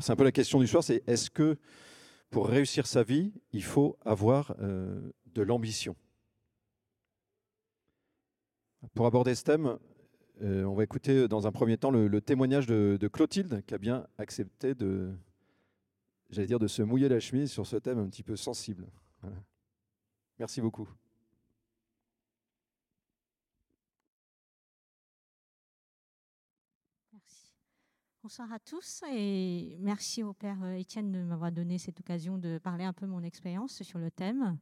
c'est un peu la question du soir, c'est est-ce que pour réussir sa vie, il faut avoir euh, de l'ambition? Pour aborder ce thème, euh, on va écouter dans un premier temps le, témoignage de, Clotilde, qui a bien accepté de, j'allais dire, de se mouiller la chemise sur ce thème un petit peu sensible. Merci beaucoup. Bonsoir à tous et merci au Père euh, Étienne de m'avoir donné cette occasion de parler un peu mon expérience sur le thème.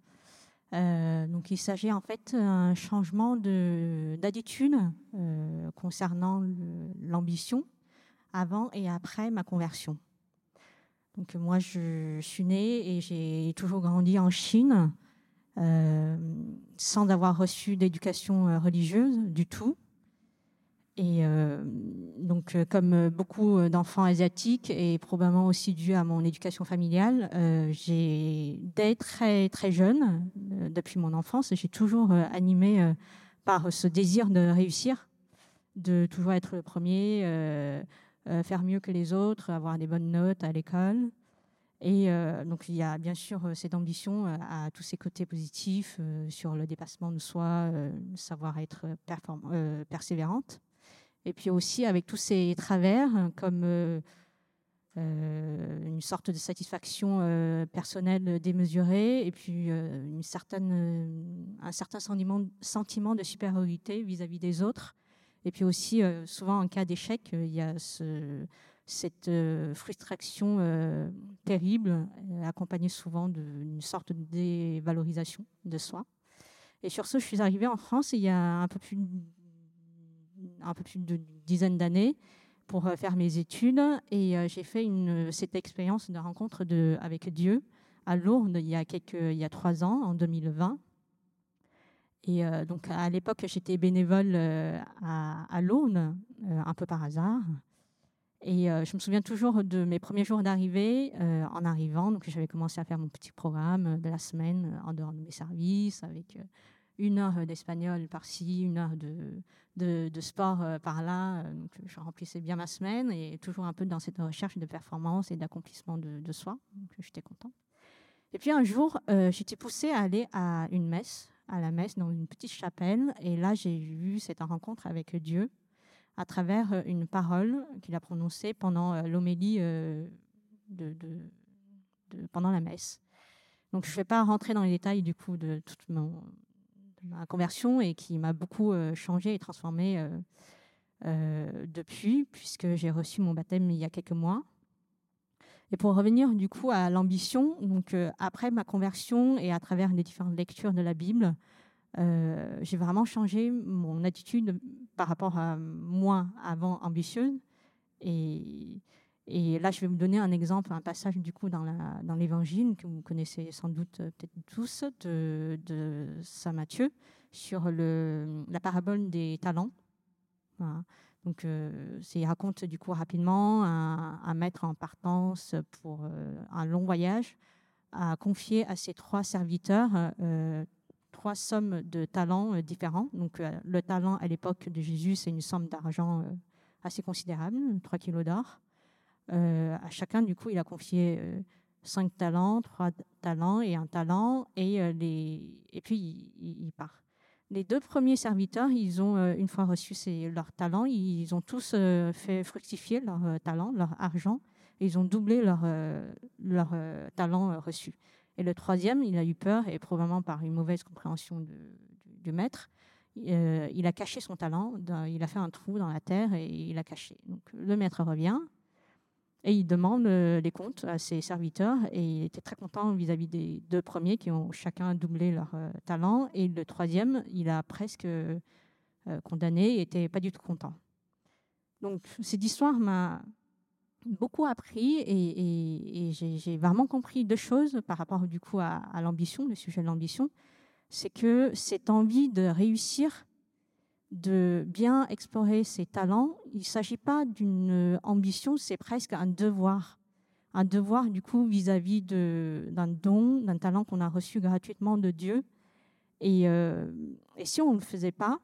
Euh, donc il s'agit en fait d'un changement d'attitude euh, concernant l'ambition avant et après ma conversion. Donc moi je, suis née et j'ai toujours grandi en Chine sans avoir reçu d'éducation religieuse du tout. Et euh, donc, euh, comme beaucoup d'enfants asiatiques et probablement aussi dû à mon éducation familiale, euh, j'ai dès très très jeune, depuis mon enfance, j'ai toujours animé par ce désir de réussir, de toujours être le premier, faire mieux que les autres, avoir des bonnes notes à l'école. Et donc il y a bien sûr cette ambition à tous ces côtés positifs sur le dépassement de soi, savoir être persévérante. Et puis aussi avec tous ces travers, comme euh, euh, une sorte de satisfaction euh, personnelle démesurée, et puis une certaine, un certain sentiment, de supériorité vis-à-vis des autres. Et puis aussi, souvent en cas d'échec, il y a ce, cette frustration terrible, accompagnée souvent d'une sorte de dévalorisation de soi. Et sur ce, je suis arrivée en France il y a un peu plus un peu plus d'une dizaine d'années pour euh, faire mes études et euh, j'ai fait cette expérience de rencontre avec Dieu à Lourdes il y a quelques, il y a trois ans, en 2020. Et euh, donc à l'époque, j'étais bénévole à, à, Lourdes, un peu par hasard. Et je me souviens toujours de mes premiers jours d'arrivée. en arrivant, donc j'avais commencé à faire mon petit programme de la semaine en dehors de mes services, avec une heure d'espagnol par-ci, une heure de, de, sport euh, par-là. Euh, donc, je remplissais bien ma semaine et toujours un peu dans cette recherche de performance et d'accomplissement de, soi. Donc, j'étais contente. Et puis un jour, euh, j'étais poussée à aller à une messe, à la messe dans une petite chapelle. Et là, j'ai eu cette rencontre avec Dieu à travers une parole qu'il a prononcée pendant l'homélie de, pendant la messe. Donc, je ne vais pas rentrer dans les détails du coup de toute mon, ma conversion et qui m'a beaucoup euh, changé et transformé euh, euh, depuis, puisque j'ai reçu mon baptême il y a quelques mois. Et pour revenir du coup à l'ambition, donc après ma conversion et à travers les différentes lectures de la Bible, j'ai vraiment changé mon attitude par rapport à moi avant ambitieuse. Et, et, là, je vais vous donner un exemple, un passage du coup dans l'Évangile que vous connaissez sans doute peut-être tous de, Saint Matthieu sur la parabole des talents. Donc, euh, il raconte du coup rapidement un, maître en partance pour euh, un long voyage a confié à ses trois serviteurs euh, trois sommes de talents euh, différents. Donc, le talent à l'époque de Jésus, c'est une somme d'argent assez considérable, 3 kilos d'or. À chacun, du coup, il a confié cinq talents, trois talents et un talent, et, les... et puis il, part. Les deux premiers serviteurs, ils ont, euh, une fois reçu leur talent, ils ont tous euh, fait fructifier leur euh, talent, leur argent, et ils ont doublé leur, leur talent reçu. Et le troisième, il a eu peur, et probablement par une mauvaise compréhension du, maître, il a caché son talent, il a fait un trou dans la terre et il a caché. Donc le maître revient, et il demande euh, les comptes à ses serviteurs et il était très content vis-à-vis des deux premiers qui ont chacun doublé leur euh, talent. Et le troisième, il a presque euh, condamné et était pas du tout content. Donc cette histoire m'a beaucoup appris et, j'ai vraiment compris deux choses par rapport du coup à l'ambition, le sujet de l'ambition. C'est que cette envie de réussir de bien explorer ses talents. Il ne s'agit pas d'une ambition, c'est presque un devoir. Un devoir, du coup, vis-à-vis d'un don, d'un talent qu'on a reçu gratuitement de Dieu. Et, euh, si on ne le faisait pas,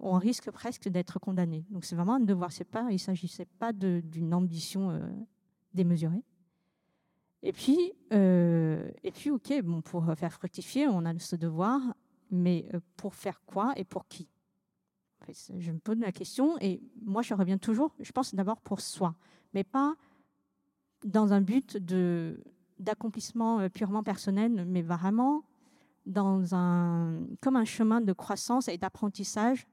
on risque presque d'être condamné. Donc c'est vraiment un devoir. C'est pas, il ne s'agissait pas d'une ambition euh, démesurée. Et puis, et puis, ok, bon, pour faire fructifier, on a ce devoir, mais pour faire quoi et pour qui? Je me pose la question et moi, je reviens toujours, je pense d'abord pour soi, mais pas dans un but de d'accomplissement purement personnel, mais vraiment dans un, comme un chemin de croissance et d'apprentissage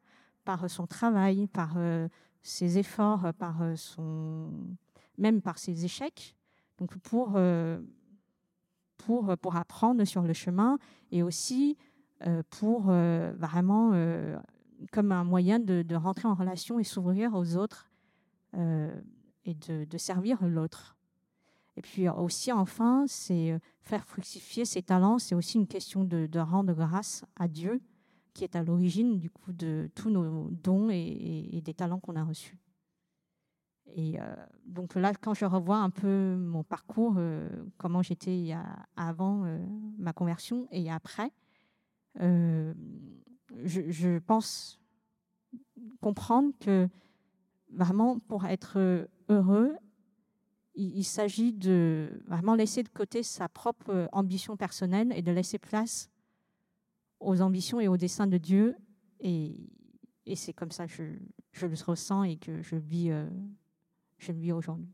par son travail, par euh, ses efforts, par euh, son, même par ses échecs. Donc pour, euh, pour, pour apprendre sur le chemin et aussi pour vraiment comme un moyen de, rentrer en relation et s'ouvrir aux autres et de, servir l'autre. Et puis aussi, enfin, c'est euh, faire fructifier ses talents. C'est aussi une question de, rendre grâce à Dieu, qui est à l'origine du coup de tous nos dons et, des talents qu'on a reçus. Et euh, donc là, quand je revois un peu mon parcours, euh, comment j'étais avant ma conversion et après, je, pense comprendre que vraiment pour être heureux il, s'agit de vraiment laisser de côté sa propre ambition personnelle et de laisser place aux ambitions et aux desseins de Dieu. Et, c'est comme ça que je, le ressens et que je vis, euh, je le vis aujourd'hui.